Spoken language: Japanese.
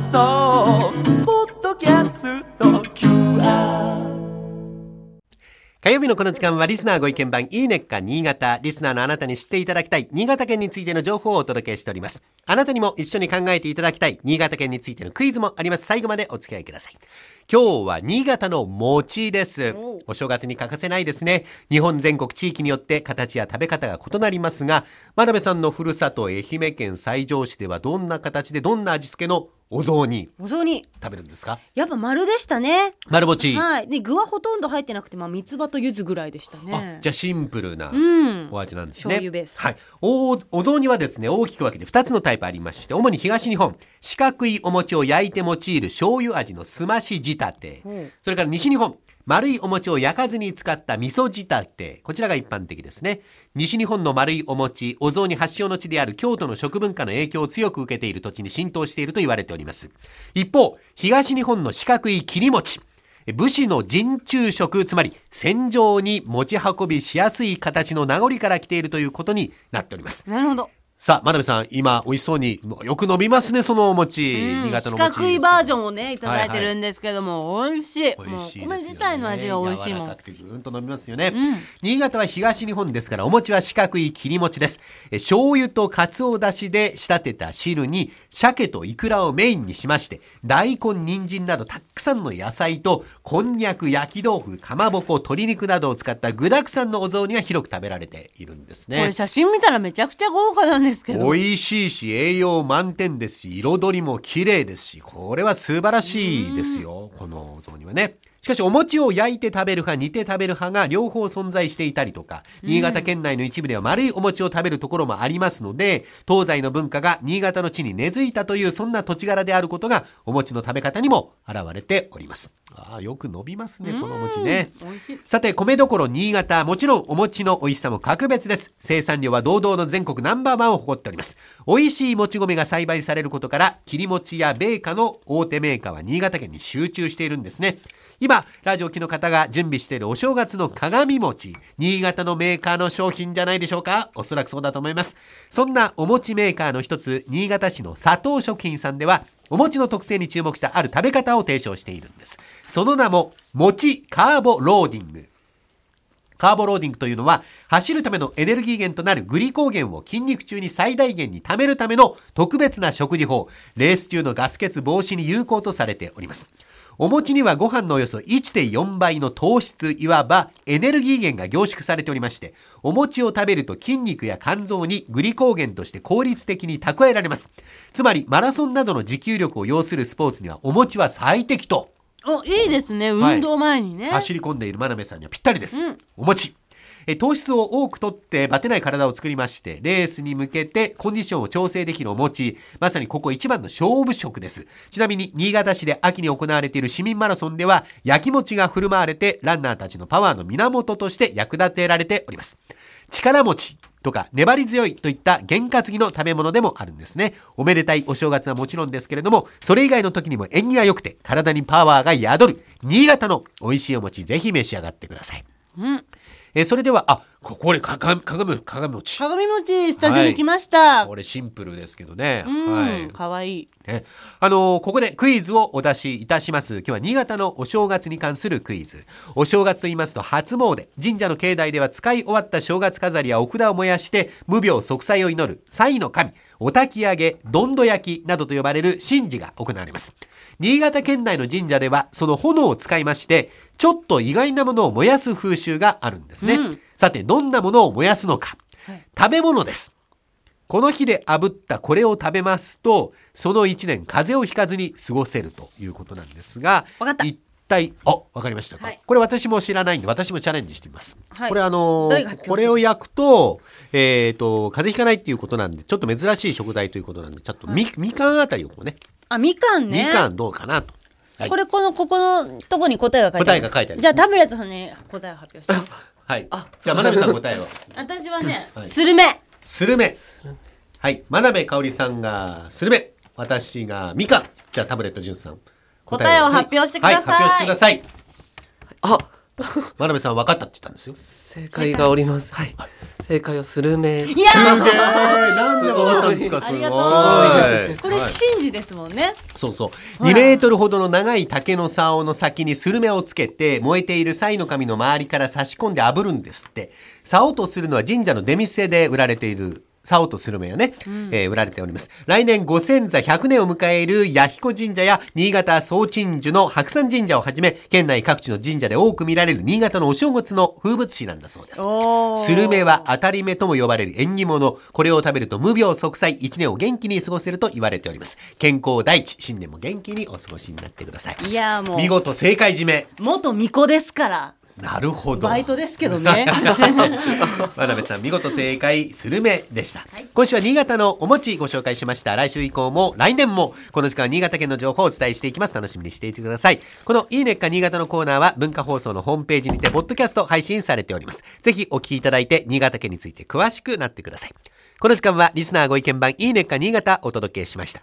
放送ポッドキャスト QR 火曜日のこの時間はリスナーご意見番いいねっか新潟。リスナーのあなたに知っていただきたい新潟県についての情報をお届けしております。あなたにも一緒に考えていただきたい新潟県についてのクイズもあります。最後までお付き合いください。今日は新潟の餅です。お正月に欠かせないですね。日本全国地域によって形や食べ方が異なりますが、真鍋さんのふるさと愛媛県西条市ではどんな形でどんな味付けのお雑煮。お雑煮。食べるんですか？やっぱ丸でしたね。丸餅。はい。で具はほとんど入ってなくてまあ三つ葉と柚子ぐらいでしたあねじゃあシンプルなうん。お味なんですね。醤油ベース。はい。おお雑煮はですね、大きく分けて2つのタイプありまして、主に東日本、四角いお餅を焼いて用いる醤油味のすまし仕立て。ほう。それから西日本、丸いお餅を焼かずに使った味噌仕立て。こちらが一般的ですね。西日本の丸いお餅、お雑煮発祥の地である京都の食文化の影響を強く受けている土地に浸透していると言われております。一方、東日本の四角い切り餅。武士の陣中食、つまり戦場に持ち運びしやすい形の名残から来ているということになっております。なるほどさあ、真鍋さん、今、美味しそうに、よく伸びますね、そのお餅。うん新潟の四餅。角いバージョンをねい。ただいてるんですけども、美味しい。美味しいですよね。もう米自体の味が美味しいもん。柔らかくてぐーんと伸びますよね、ん。新潟は東日本ですからお餅は四角い切り餅です。え醤油と鰹だしで仕立てた汁に鮭とイクラをメインにしまして大根人参などたくさんの野菜とこんにゃく焼き豆腐かまぼこ鶏肉などを使った具沢山のお雑煮が広く食べられているんですね。これ写真見たらめちゃくちゃ豪華なんですけど。美味しいし栄養満点ですし彩りも綺麗ですしこれは素晴らしいですよこのお雑煮はねしかしお餅を焼いて食べる派煮て食べる派が両方存在していたりとか新潟県内の一部では丸いお餅を食べるところもありますので東西の文化が新潟の地に根付いたというそんな土地柄であることがお餅の食べ方にも現れておりますああよく伸びますねこのお餅ねさて、米どころ新潟、もちろんお餅の美味しさも格別です。生産量は堂々の全国ナンバーワンを誇っております。美味しいもち米が栽培されることから、切り餅や米菓の大手メーカーは新潟県に集中しているんですね。今、ラジオ機の方が準備しているお正月の鏡餅、新潟のメーカーの商品じゃないでしょうかおそらくそうだと思います。そんなお餅メーカーの一つ、新潟市の佐藤食品さんでは、お餅の特性に注目したある食べ方を提唱しているんです。その名も、餅カーボローディング。カーボローディングというのは、走るためのエネルギー源となるグリコーゲンを筋肉中に最大限に貯めるための特別な食事法、レース中のガス欠防止に有効とされております。お餅にはご飯のおよそ1.4倍の糖質、いわばエネルギー源が凝縮されておりまして、お餅を食べると筋肉や肝臓にグリコーゲンとして効率的に蓄えられます。つまり、マラソンなどの持久力を要するスポーツにはお餅は最適と。おいいですね。運動前にね、走り込んでいる真鍋さんにはぴったりです、うん。お餅。え糖質を多くとってバテない体を作りましてレースに向けてコンディションを調整できるお餅。まさにここ一番の勝負食です。ちなみに新潟市で秋に行われている市民マラソンでは焼き餅が振る舞われてランナーたちのパワーの源として役立てられております力持ちとか粘り強いといった験担ぎの食べ物でもあるんですね。おめでたいお正月はもちろんですけれども、それ以外の時にも縁起が良くて体にパワーが宿る新潟の美味しいお餅ぜひ召し上がってください。うん、えーそれでは、あ、ここれかか鏡鏡餅。鏡餅スタジオに来ました、これシンプルですけどね。うん、はい。かわいいね、あのーここでクイズをお出しいたします。今日は新潟のお正月に関するクイズ。お正月と言いますと初詣。神社の境内では使い終わった正月飾りやお札を燃やして無病息災を祈る祭の神、お焚き上げ、どんど焼きなどと呼ばれる神事が行われます。新潟県内の神社ではその炎を使いまして、ちょっと意外なものを燃やす風習があるんですね。うんさて、どんなものを燃やすのか。はい食べ物です。この日で炙ったこれを食べますと、その一年風邪をひかずに過ごせるということなんですが、わかった一体、あ、わかりましたか、はいこれ私も知らないんで、私もチャレンジしてみます。はいこれあのこれを焼くと、えっ、と、風邪ひかないっていうことなんで、ちょっと珍しい食材ということなんで、ちょっとみ、みかんあたりをこうね、あみかんねみかんどうかなと。はいこれこのここのとこに答えが書いてある答えが書いてあるじゃあタブレットさんに答えを発表してはい。じゃあ、真鍋さん答えを。私はね、はいスルメスルメ。はい。真鍋かおりさんがスルメ。私がみかん。じゃあ、タブレットじゅんさん。答えを発表してください。はい、発表してください。あ、真鍋さん分かったって言ったんですよ。正解がおります。はい。正解はスルメ。いやすげえなんでわかったんですかすごい。これ神事ですもんね。そうそう。2メートルほどの長い竹の竿の先にスルメをつけて燃えているサイの紙の周りから差し込んで炙るんですって。竿とするのは神社の出店で売られている竿とスルメやね、えー売られております来年ご先座100年を迎える弥彦神社や新潟総鎮守の白山神社をはじめ県内各地の神社で多く見られる新潟のお正月の風物詩なんだそうですスルメは当たり目とも呼ばれる縁起物。これを食べると無病息災、一年を元気に過ごせると言われております。健康第一、新年も元気にお過ごしになってください。いやもう見事正解締め。元巫女ですからなるほど。バイトですけどね。渡辺さん見事正解スルメでした、今週は新潟のお餅ご紹介しました。来週以降も来年もこの時間は新潟県の情報をお伝えしていきます。楽しみにしていてください。このいいねっか新潟のコーナーは文化放送のホームページにてポッドキャスト配信されております。ぜひお聞きいただいて新潟県について詳しくなってください。この時間はリスナーご意見番いいねっか新潟お届けしました